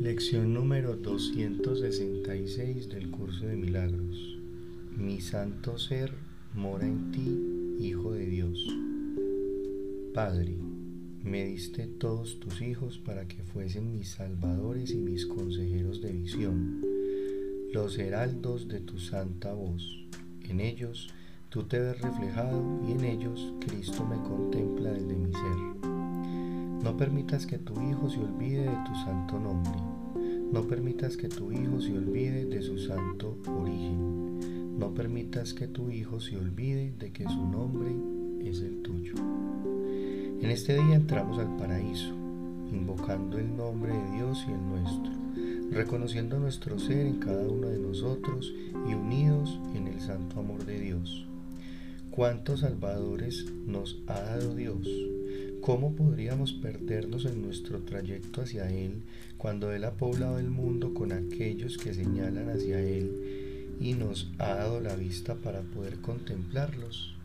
Lección número 266 del curso de milagros. Mi santo ser mora en ti, Hijo de Dios. Padre, me diste todos tus hijos para que fuesen mis salvadores y mis consejeros de visión, los heraldos de tu santa voz. En ellos tú te ves reflejado y en ellos Cristo me ser. No permitas que tu Hijo se olvide de tu santo nombre. No permitas que tu Hijo se olvide de su santo origen. No permitas que tu Hijo se olvide de que su nombre es el tuyo. En este día entramos al paraíso, invocando el nombre de Dios y el nuestro, reconociendo nuestro ser en cada uno de nosotros y unidos en el santo amor de Dios. ¿Cuántos salvadores nos ha dado Dios? ¿Cómo podríamos perdernos en nuestro trayecto hacia Él cuando Él ha poblado el mundo con aquellos que señalan hacia Él y nos ha dado la vista para poder contemplarlos?